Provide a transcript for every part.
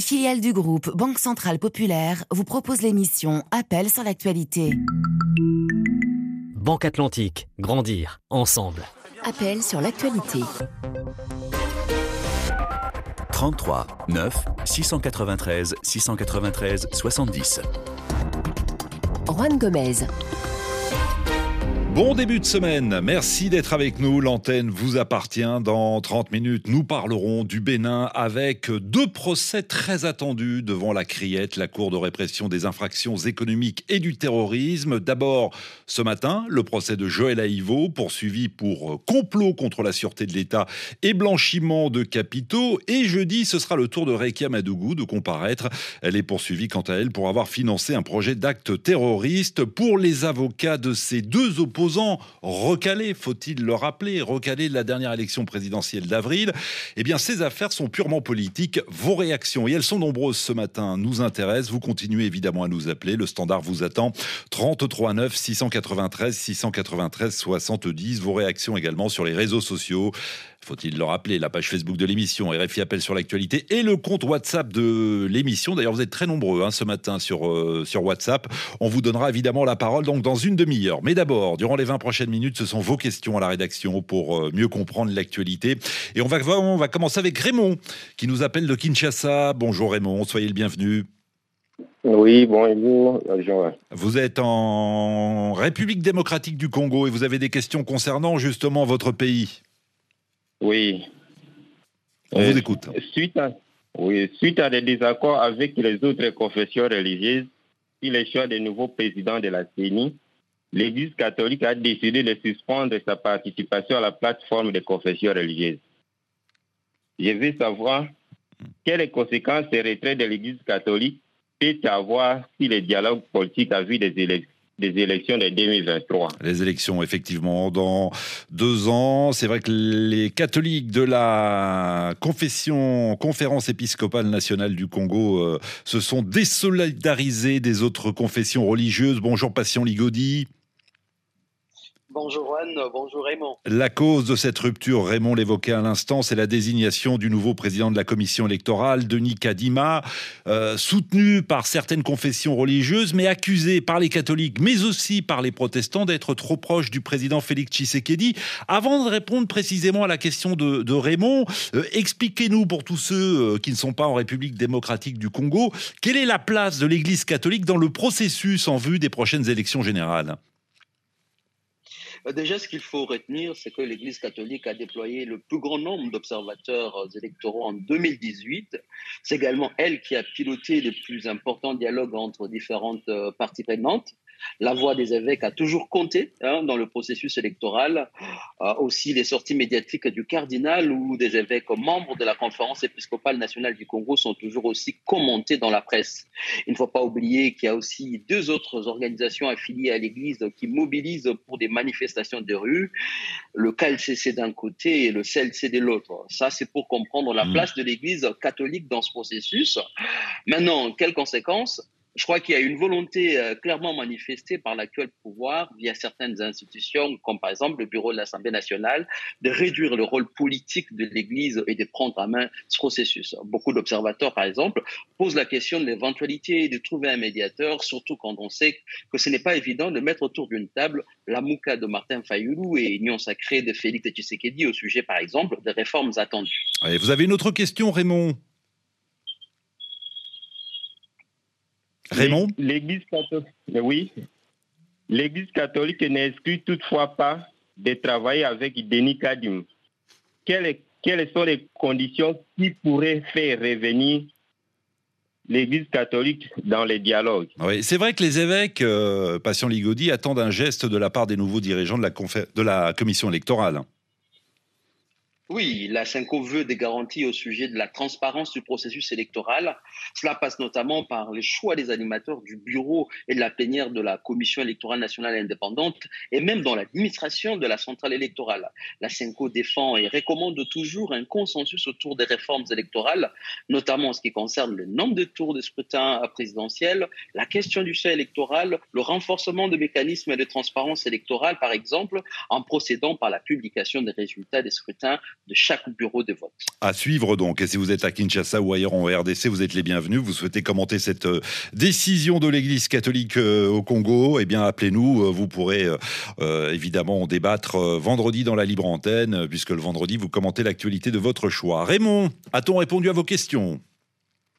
filiale du groupe Banque Centrale Populaire, vous propose l'émission Appel sur l'actualité. Banque Atlantique, grandir ensemble. Appel sur l'actualité. 33 9 693 693 70. Juan Gomez. Bon début de semaine, merci d'être avec nous. L'antenne vous appartient. Dans 30 minutes, nous parlerons du Bénin avec deux procès très attendus devant la Criette, la Cour de répression des infractions économiques et du terrorisme. D'abord, ce matin, le procès de Joël Aïvo, poursuivi pour complot contre la sûreté de l'État et blanchiment de capitaux. Et jeudi, ce sera le tour de Rekia Madougou de comparaître. Elle est poursuivie quant à elle pour avoir financé un projet d'acte terroriste. Pour les avocats de ces deux opposants, opposants recalés, faut-il le rappeler, recalés de la dernière élection présidentielle d'avril, eh bien ces affaires sont purement politiques. Vos réactions, et elles sont nombreuses ce matin, nous intéressent. Vous continuez évidemment à nous appeler. Le standard vous attend. 33 9 693 693 70. Vos réactions également sur les réseaux sociaux. Faut-il le rappeler, la page Facebook de l'émission, RFI Appel sur l'actualité et le compte WhatsApp de l'émission. D'ailleurs, vous êtes très nombreux hein, ce matin sur, euh, sur WhatsApp. On vous donnera évidemment la parole donc dans une demi-heure. Mais d'abord, durant les 20 prochaines minutes, ce sont vos questions à la rédaction pour euh, mieux comprendre l'actualité. Et on va, on va commencer avec Raymond qui nous appelle de Kinshasa. Bonjour Raymond, soyez le bienvenu. Oui, bonjour. Vous êtes en République démocratique du Congo et vous avez des questions concernant justement votre pays. Oui. On vous écoute. Suite à, oui, suite à des désaccords avec les autres confessions religieuses, puis le choix des nouveaux présidents de la CENI, l'Église catholique a décidé de suspendre sa participation à la plateforme des confessions religieuses. Je veux savoir quelles conséquences ce retrait de l'Église catholique peut avoir si le dialogue politique a vu des élections des élections de 2023. Les élections, effectivement, dans deux ans. C'est vrai que les catholiques de la confession, conférence épiscopale nationale du Congo euh, se sont désolidarisés des autres confessions religieuses. Bonjour, Passion Ligodi. Bonjour Juan, bonjour Raymond. La cause de cette rupture, Raymond l'évoquait à l'instant, c'est la désignation du nouveau président de la commission électorale, Denis Kadima, euh, soutenu par certaines confessions religieuses, mais accusé par les catholiques, mais aussi par les protestants d'être trop proche du président Félix Tshisekedi. Avant de répondre précisément à la question de, Raymond, euh, expliquez-nous pour tous ceux euh, qui ne sont pas en République démocratique du Congo, quelle est la place de l'Église catholique dans le processus en vue des prochaines élections générales? Déjà, ce qu'il faut retenir, c'est que l'Église catholique a déployé le plus grand nombre d'observateurs électoraux en 2018. C'est également elle qui a piloté les plus importants dialogues entre différentes euh, parties prenantes. La voix des évêques a toujours compté hein, dans le processus électoral. Euh, aussi, les sorties médiatiques du cardinal ou des évêques membres de la conférence épiscopale nationale du Congo sont toujours aussi commentées dans la presse. Il ne faut pas oublier qu'il y a aussi deux autres organisations affiliées à l'Église qui mobilisent pour des manifestations de rue, le KLCC d'un côté et le CLC de l'autre. Ça, c'est pour comprendre la mmh. place de l'Église catholique dans ce processus. Maintenant, quelles conséquences? Je crois qu'il y a une volonté euh, clairement manifestée par l'actuel pouvoir via certaines institutions, comme par exemple le bureau de l'Assemblée nationale, de réduire le rôle politique de l'Église et de prendre en main ce processus. Beaucoup d'observateurs, par exemple, posent la question de l'éventualité de trouver un médiateur, surtout quand on sait que ce n'est pas évident de mettre autour d'une table la mouka de Martin Fayoulou et Union sacrée de Félix Tshisekedi au sujet, par exemple, des réformes attendues. vous avez une autre question, Raymond? Raymond L'Église catholique, oui. L'Église catholique n'exclut toutefois pas de travailler avec Denis Kadim. Quelles, quelles sont les conditions qui pourraient faire revenir l'Église catholique dans les dialogues? Oui, c'est vrai que les évêques, euh, Passion Ligodi, attendent un geste de la part des nouveaux dirigeants de la, de la commission électorale. Oui, la CINCO veut des garanties au sujet de la transparence du processus électoral. Cela passe notamment par le choix des animateurs du bureau et de la plénière de la Commission électorale nationale indépendante et même dans l'administration de la centrale électorale. La CINCO défend et recommande toujours un consensus autour des réformes électorales, notamment en ce qui concerne le nombre de tours de scrutin présidentiel, la question du seuil électoral, le renforcement de mécanismes de transparence électorale, par exemple, en procédant par la publication des résultats des scrutins de chaque bureau de vote. À suivre donc. Et si vous êtes à Kinshasa ou ailleurs en RDC, vous êtes les bienvenus. Vous souhaitez commenter cette euh, décision de l'Église catholique euh, au Congo Eh bien, appelez-nous. Euh, vous pourrez évidemment en débattre vendredi dans la libre antenne, puisque le vendredi, vous commentez l'actualité de votre choix. Raymond, a-t-on répondu à vos questions?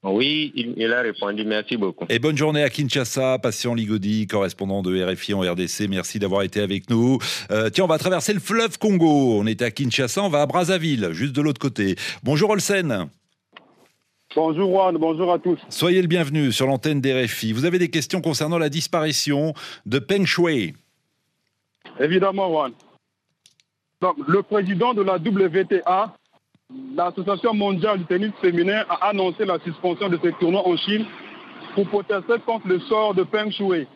Oui, il, a répondu. Merci beaucoup. Et bonne journée à Kinshasa, patient Ligodi, correspondant de RFI en RDC. Merci d'avoir été avec nous. Euh, tiens, on va traverser le fleuve Congo. On était à Kinshasa, on va à Brazzaville, juste de l'autre côté. Bonjour Olsen. Bonjour Juan, bonjour à tous. Soyez le bienvenu sur l'antenne d'RFI. Vous avez des questions concernant la disparition de Peng Shui Évidemment, Juan. le président de la WTA l'Association mondiale du tennis féminin a annoncé la suspension de ses tournois en Chine pour protester contre le sort de Peng Shui.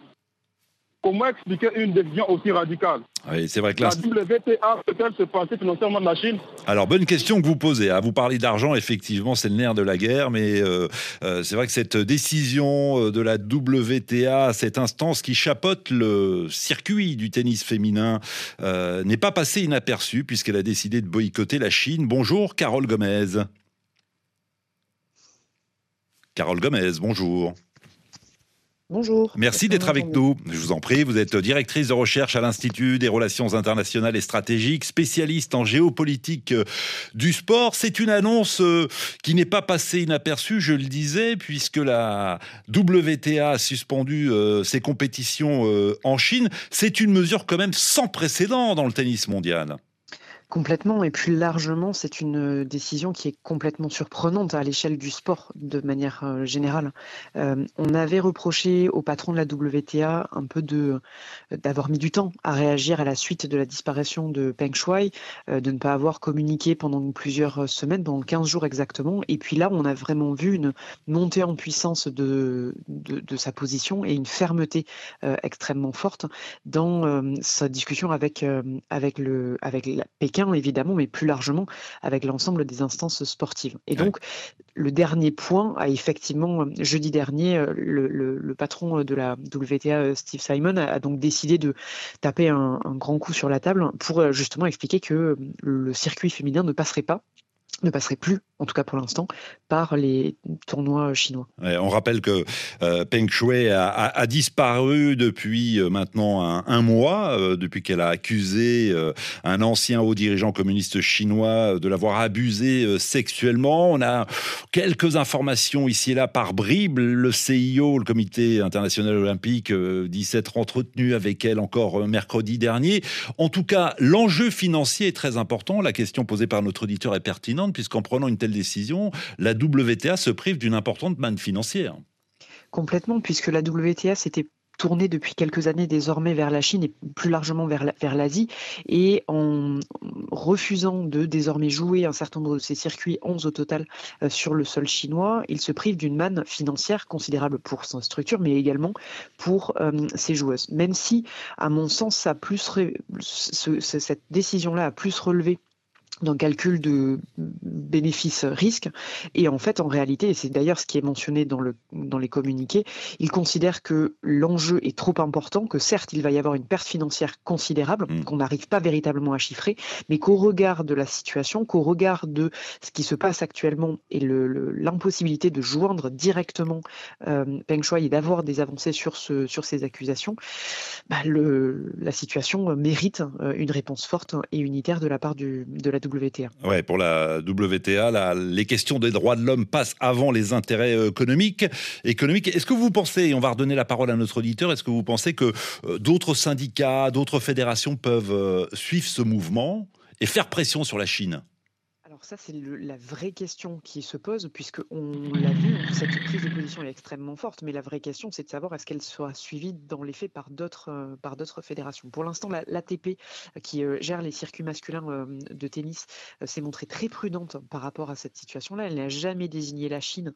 Comment expliquer une décision aussi radicale oui, c'est vrai que là... La WTA peut-elle se passer financièrement de la Chine Alors, bonne question que vous posez. À hein. Vous parler d'argent, effectivement, c'est le nerf de la guerre, mais euh, euh, c'est vrai que cette décision euh, de la WTA, cette instance qui chapote le circuit du tennis féminin, n'est pas passée inaperçue puisqu'elle a décidé de boycotter la Chine. Bonjour, Carole Gomez. Carole Gomez, bonjour. Bonjour. Merci d'être avec nous. Je vous en prie, vous êtes directrice de recherche à l'Institut des relations internationales et stratégiques, spécialiste en géopolitique euh, du sport. C'est une annonce euh, qui n'est pas passée inaperçue, je le disais, puisque la WTA a suspendu euh, ses compétitions en Chine. C'est une mesure quand même sans précédent dans le tennis mondial. Complètement, et plus largement, c'est une décision qui est complètement surprenante à l'échelle du sport de manière euh, générale. Euh, on avait reproché au patron de la WTA un peu d'avoir mis du temps à réagir à la suite de la disparition de Peng Shuai, euh, de ne pas avoir communiqué pendant plusieurs semaines, pendant 15 jours exactement. Et puis là, on a vraiment vu une montée en puissance de, de, sa position et une fermeté extrêmement forte dans sa discussion avec, avec, le, avec la Pékin évidemment, mais plus largement avec l'ensemble des instances sportives. Et donc, le dernier point a effectivement, jeudi dernier, euh, le, patron de la WTA, euh, Steve Simon, a, donc décidé de taper un, grand coup sur la table pour euh, justement expliquer que le circuit féminin ne passerait pas ne passerait plus, en tout cas pour l'instant, par les tournois chinois. on rappelle que euh, Peng Shui a, disparu depuis euh, maintenant un, mois, euh, depuis qu'elle a accusé un ancien haut dirigeant communiste chinois de l'avoir abusé sexuellement. On a quelques informations ici et là par bribes. Le CIO, le Comité international olympique, dit s'être entretenu avec elle encore mercredi dernier. En tout cas, l'enjeu financier est très important. La question posée par notre auditeur est pertinente puisqu'en prenant une décision, la WTA se prive d'une importante manne financière. Complètement, puisque la WTA s'était tournée depuis quelques années désormais vers la Chine et plus largement vers l'Asie. Et en refusant de désormais jouer un certain nombre de ces circuits, 11 au total, euh, sur le sol chinois, il se prive d'une manne financière considérable pour sa structure, mais également pour euh, ses joueuses. Même si, à mon sens, cette décision-là a plus relevé d'un calcul de bénéfice-risque. Et en fait, en réalité, et c'est d'ailleurs ce qui est mentionné dans, le, dans les communiqués, il considère que l'enjeu est trop important, que certes, il va y avoir une perte financière considérable, mm. qu'on n'arrive pas véritablement à chiffrer, mais qu'au regard de la situation, qu'au regard de ce qui se passe actuellement et l'impossibilité de joindre directement euh, Peng Shuai et d'avoir des avancées sur, ce, sur ces accusations, bah, le, la situation mérite euh, une réponse forte et unitaire de la part du, de la Ouais, pour la WTA, les questions des droits de l'homme passent avant les intérêts euh, économiques. Est-ce que vous pensez, et on va redonner la parole à notre auditeur, est-ce que vous pensez que euh, d'autres syndicats, d'autres fédérations peuvent euh, suivre ce mouvement et faire pression sur la Chine? Ça, c'est la vraie question qui se pose, puisque on l'a vu, cette prise de position est extrêmement forte, mais la vraie question, c'est de savoir est-ce qu'elle sera suivie dans les faits par d'autres euh, par d'autres fédérations. Pour l'instant, l'ATP, qui euh, gère les circuits masculins euh, de tennis, s'est montrée très prudente par rapport à cette situation-là. Elle n'a jamais désigné la Chine,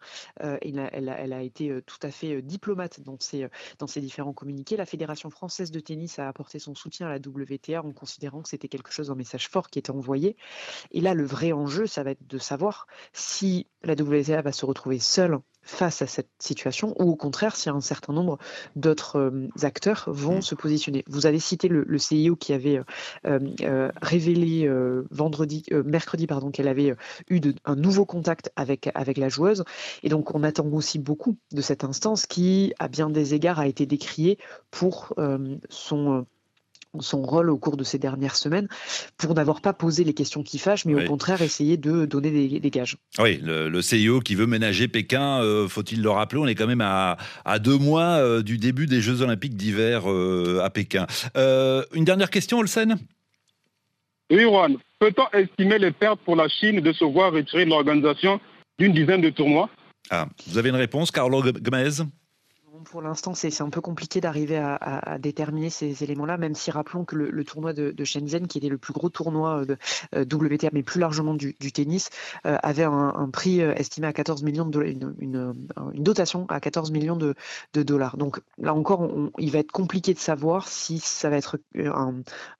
et elle, elle, a été tout à fait diplomate dans ses, dans ses différents communiqués. La Fédération française de tennis a apporté son soutien à la WTA en considérant que c'était quelque chose, un message fort qui était envoyé. Et là, le vrai enjeu, l'enjeu, ça va être de savoir si la WTA va se retrouver seule face à cette situation ou au contraire si un certain nombre d'autres acteurs vont mmh. se positionner. Vous avez cité le, CIO qui avait révélé vendredi, mercredi pardon, qu'elle avait eu un nouveau contact avec, avec la joueuse et donc on attend aussi beaucoup de cette instance qui à bien des égards a été décriée pour son son rôle au cours de ces dernières semaines pour n'avoir pas posé les questions qui fâchent, mais au contraire essayer de donner des, gages. Oui, le, CIO qui veut ménager Pékin, euh, faut-il le rappeler, on est quand même à, deux mois euh, du début des Jeux Olympiques d'hiver euh, à Pékin. une dernière question, Olsen? Oui, Juan. Peut-on estimer les pertes pour la Chine de se voir retirer l'organisation d'une dizaine de tournois? Ah, Vous avez une réponse, Carlo Gomez? Pour l'instant, c'est un peu compliqué d'arriver à, déterminer ces éléments-là, même si rappelons que le, tournoi de, Shenzhen, qui était le plus gros tournoi de euh, WTA, mais plus largement du, tennis, euh, avait un, prix euh, estimé à 14 millions de dollars, une, dotation à 14 millions de, dollars. Donc là encore, il va être compliqué de savoir si ça va être un,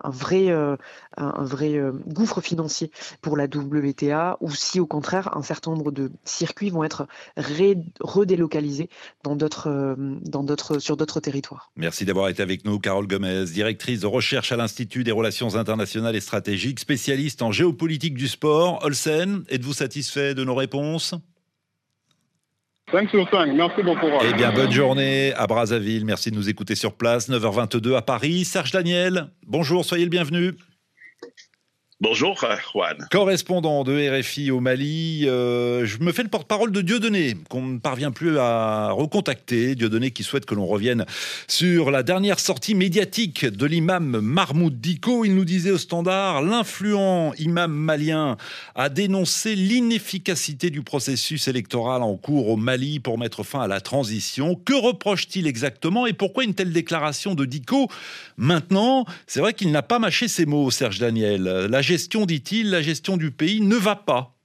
vrai gouffre financier pour la WTA ou si au contraire, un certain nombre de circuits vont être redélocalisés dans d'autres dans d'autres, sur d'autres territoires. Merci d'avoir été avec nous, Carole Gomez, directrice de recherche à l'Institut des relations internationales et stratégiques, spécialiste en géopolitique du sport. Olsen, êtes-vous satisfait de nos réponses? 5 sur 5, merci beaucoup. Eh bien, bonne journée à Brazzaville. Merci de nous écouter sur place. 9h22 à Paris. Serge Daniel, bonjour, soyez le bienvenu. Bonjour Juan. Correspondant de RFI au Mali, euh, je me fais le porte-parole de Dieudonné, qu'on ne parvient plus à recontacter. Dieudonné qui souhaite que l'on revienne sur la dernière sortie médiatique de l'imam Mahmoud Diko. Il nous disait au standard, l'influent imam malien a dénoncé l'inefficacité du processus électoral en cours au Mali pour mettre fin à la transition. Que reproche-t-il exactement et pourquoi une telle déclaration de Diko maintenant? C'est vrai qu'il n'a pas mâché ses mots, Serge Daniel. Gestion, dit-il, la gestion du pays ne va pas.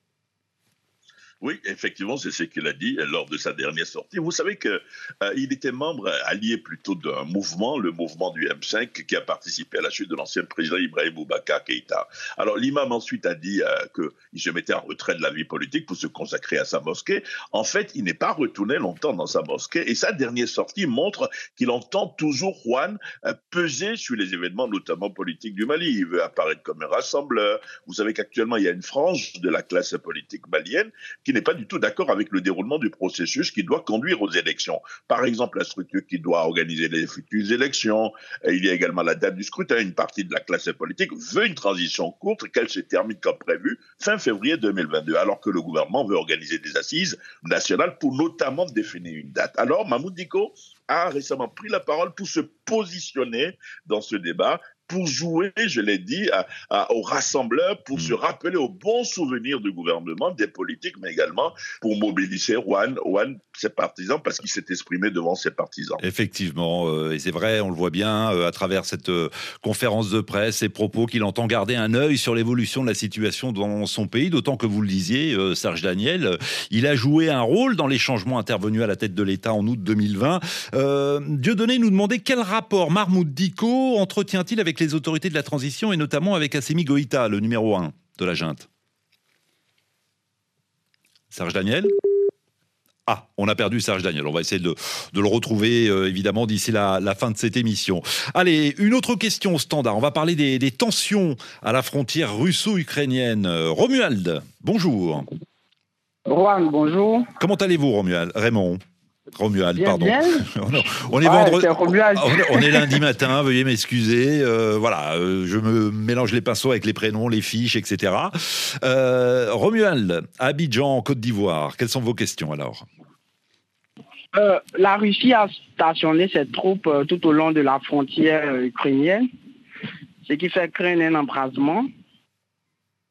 Oui, effectivement, c'est ce qu'il a dit lors de sa dernière sortie. Vous savez qu'il euh, était membre allié plutôt d'un mouvement, le mouvement du M5, qui a participé à la chute de l'ancien président Ibrahim Boubacar Keïta. Alors l'imam ensuite a dit euh, qu'il se mettait en retrait de la vie politique pour se consacrer à sa mosquée. En fait, il n'est pas retourné longtemps dans sa mosquée et sa dernière sortie montre qu'il entend toujours Juan euh, peser sur les événements, notamment politiques du Mali. Il veut apparaître comme un rassembleur. Vous savez qu'actuellement, il y a une frange de la classe politique malienne qui n'est pas du tout d'accord avec le déroulement du processus qui doit conduire aux élections. Par exemple, la structure qui doit organiser les futures élections. Il y a également la date du scrutin. Une partie de la classe politique veut une transition courte, qu'elle se termine comme prévu fin février 2022, alors que le gouvernement veut organiser des assises nationales pour notamment définir une date. Alors, Mahmoud Diko a récemment pris la parole pour se positionner dans ce débat pour jouer, je l'ai dit, aux rassembleurs, pour se hmm. rappeler aux bons souvenirs du gouvernement, des politiques, mais également pour mobiliser Juan, Juan ses partisans, parce qu'il s'est exprimé devant ses partisans. Effectivement, euh, et c'est vrai, on le voit bien euh, à travers cette euh, conférence de presse, ses propos, qu'il entend garder un œil sur l'évolution de la situation dans son pays, d'autant que vous le disiez, Serge Daniel, il a joué un rôle dans les changements intervenus à la tête de l'État en août 2020. Dieudonné nous demandait quel rapport Mahmoud Diko entretient-il avec les autorités de la transition et notamment avec Assemi Goïta, le numéro 1 de la junte Serge Daniel? Ah, on a perdu Serge Daniel. On va essayer de, le retrouver, euh, évidemment, d'ici la, fin de cette émission. Allez, une autre question standard. On va parler des, des tensions à la frontière russo-ukrainienne. Romuald, bonjour. Juan, bonjour. Comment allez-vous, Romuald Raymond? Romuald, pardon. on, est on, est lundi matin, veuillez m'excuser. Euh, voilà, euh, je me mélange les pinceaux avec les prénoms, les fiches, etc. Euh, Romuald, Abidjan, Côte d'Ivoire, quelles sont vos questions alors? La Russie a stationné ses troupes tout au long de la frontière ukrainienne, ce qui fait craindre un embrasement.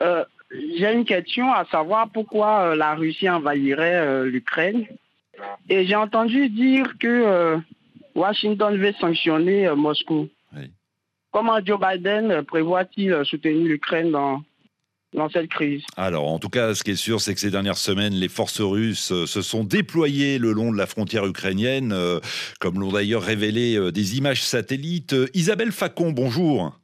J'ai une question à savoir pourquoi la Russie envahirait l'Ukraine et j'ai entendu dire que euh, Washington veut sanctionner euh, Moscou. Comment Joe Biden euh, prévoit-il soutenir l'Ukraine dans, dans cette crise? Alors, en tout cas, ce qui est sûr, c'est que ces dernières semaines, les forces russes se sont déployées le long de la frontière ukrainienne, comme l'ont d'ailleurs révélé des images satellites. Isabelle Facon, bonjour.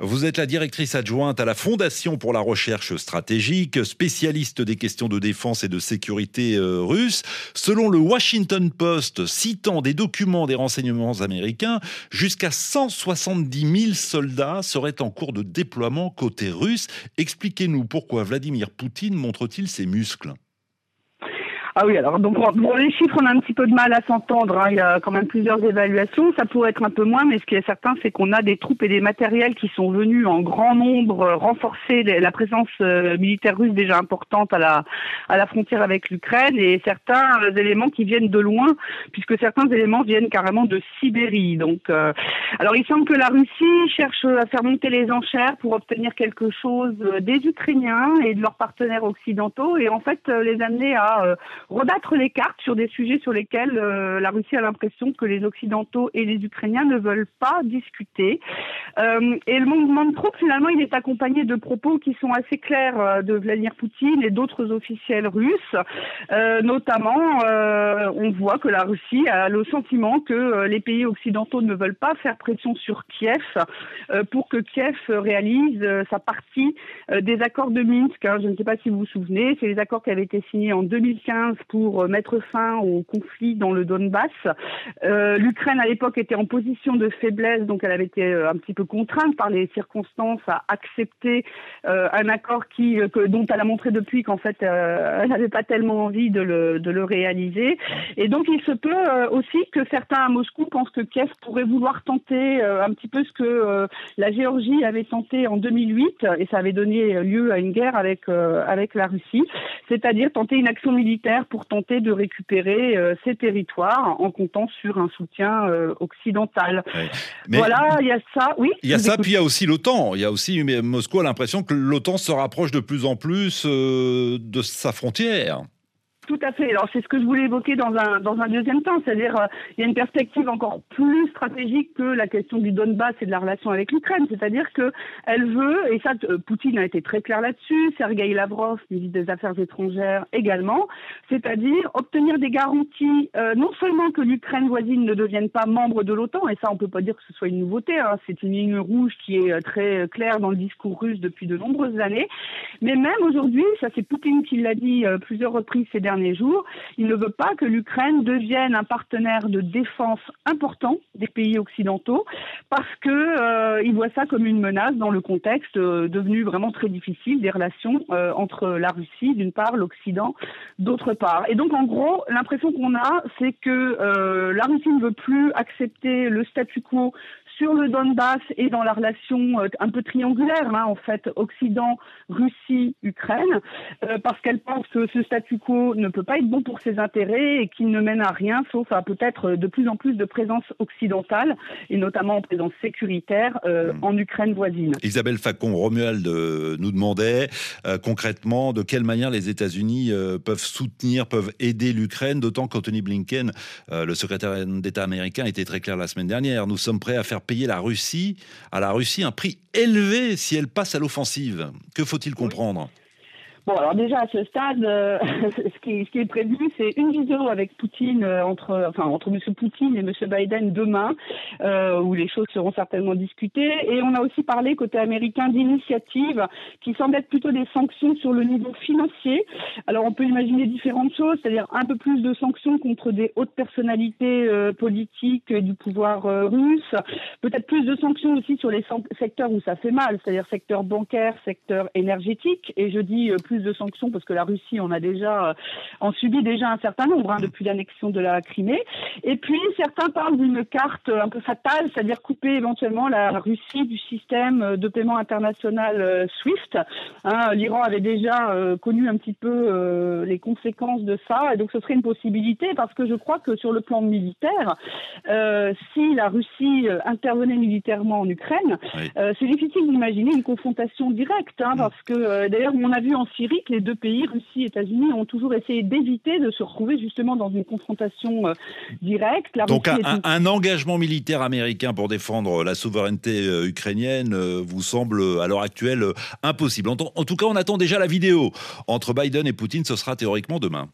Vous êtes la directrice adjointe à la Fondation pour la recherche stratégique, spécialiste des questions de défense et de sécurité euh, russe. Selon le Washington Post, citant des documents des renseignements américains, jusqu'à 170 000 soldats seraient en cours de déploiement côté russe. Expliquez-nous pourquoi Vladimir Poutine montre-t-il ses muscles ah oui, alors donc bon, les chiffres, on a un petit peu de mal à s'entendre. Hein. Il y a quand même plusieurs évaluations. Ça pourrait être un peu moins, mais ce qui est certain, c'est qu'on a des troupes et des matériels qui sont venus en grand nombre euh, renforcer la présence euh, militaire russe déjà importante à la à la frontière avec l'Ukraine et certains euh, éléments qui viennent de loin, puisque certains éléments viennent carrément de Sibérie. Donc, alors il semble que la Russie cherche à faire monter les enchères pour obtenir quelque chose des Ukrainiens et de leurs partenaires occidentaux et en fait les amener à rebattre les cartes sur des sujets sur lesquels euh, la Russie a l'impression que les Occidentaux et les Ukrainiens ne veulent pas discuter. Euh, et le mouvement de troupes, finalement, il est accompagné de propos qui sont assez clairs euh, de Vladimir Poutine et d'autres officiels russes. notamment, on voit que la Russie a le sentiment que les pays occidentaux ne veulent pas faire pression sur Kiev pour que Kiev réalise sa partie des accords de Minsk. Hein. Je ne sais pas si vous vous souvenez, c'est les accords qui avaient été signés en 2015 pour mettre fin au conflit dans le Donbass. Euh, L'Ukraine à l'époque était en position de faiblesse, donc elle avait été euh, un petit peu contrainte par les circonstances à accepter euh, un accord qui, dont elle a montré depuis qu'en fait elle n'avait pas tellement envie de le, de le réaliser. Et donc il se peut aussi que certains à Moscou pensent que Kiev pourrait vouloir tenter un petit peu ce que la Géorgie avait tenté en 2008 et ça avait donné lieu à une guerre avec avec la Russie, c'est-à-dire tenter une action militaire pour tenter de récupérer euh, ces territoires en comptant sur un soutien euh, occidental. voilà, il y a ça. Oui. Il y a ça, puis il y a aussi l'OTAN. Il y a aussi Moscou a l'impression que l'OTAN se rapproche de plus en plus euh, de sa frontière. Tout à fait. Alors c'est ce que je voulais évoquer dans un dans un deuxième temps, c'est-à-dire euh, il y a une perspective encore plus stratégique que la question du Donbass et de la relation avec l'Ukraine, c'est-à-dire que elle veut et ça euh, Poutine a été très clair là-dessus, Sergei Lavrov, ministre des Affaires étrangères également, c'est-à-dire obtenir des garanties euh, non seulement que l'Ukraine voisine ne devienne pas membre de l'OTAN et ça on peut pas dire que ce soit une nouveauté, hein, c'est une ligne rouge qui est très claire dans le discours russe depuis de nombreuses années, mais même aujourd'hui, ça c'est Poutine qui l'a dit plusieurs reprises ces dernières jours, il ne veut pas que l'Ukraine devienne un partenaire de défense important des pays occidentaux parce que euh, voit ça comme une menace dans le contexte euh, devenu vraiment très difficile des relations euh, entre la Russie d'une part, l'Occident d'autre part. Et donc en gros, l'impression qu'on a, c'est que la Russie ne veut plus accepter le statu quo sur le Donbass et dans la relation euh, un peu triangulaire, hein, en fait, Occident, Russie, Ukraine, euh, parce qu'elle pense que ce statu quo ne peut pas être bon pour ses intérêts et qu'il ne mène à rien, sauf à peut-être de plus en plus de présence occidentale, et notamment en présence sécuritaire euh, hmm. en Ukraine voisine. Isabelle Facon-Romuald nous demandait concrètement de quelle manière les États-Unis peuvent soutenir, peuvent aider l'Ukraine, d'autant qu'Anthony Blinken, le secrétaire d'État américain, était très clair la semaine dernière. Nous sommes prêts à faire payer la Russie, à la Russie un prix élevé si elle passe à l'offensive. Que faut-il comprendre? Bon, alors déjà à ce stade, euh, ce, qui, ce, qui, est prévu, c'est une vidéo avec Poutine euh, entre, enfin entre M. Poutine et M. Biden demain, euh, où les choses seront certainement discutées. Et on a aussi parlé côté américain d'initiatives qui semblent être plutôt des sanctions sur le niveau financier. Alors on peut imaginer différentes choses, c'est-à-dire un peu plus de sanctions contre des hautes personnalités politiques du pouvoir russe, peut-être plus de sanctions aussi sur les secteurs où ça fait mal, c'est-à-dire secteur bancaire, secteur énergétique. Et je dis plus de sanctions parce que la Russie en a déjà euh, en subit déjà un certain nombre hein, depuis l'annexion de la Crimée. Et puis certains parlent d'une carte un peu fatale, c'est-à-dire couper éventuellement la Russie du système de paiement international euh, SWIFT. Hein, L'Iran avait déjà euh, connu un petit peu les conséquences de ça, et donc ce serait une possibilité parce que je crois que sur le plan militaire, si la Russie intervenait militairement en Ukraine, c'est difficile d'imaginer une confrontation directe, hein, parce que d'ailleurs on a vu en Les deux pays, Russie et États-Unis, ont toujours essayé d'éviter de se retrouver justement dans une confrontation euh, directe. Donc un, engagement militaire américain pour défendre la souveraineté euh, ukrainienne euh, vous semble à l'heure actuelle impossible. En, en tout cas, on attend déjà la vidéo entre Biden et Poutine. Ce sera théoriquement demain.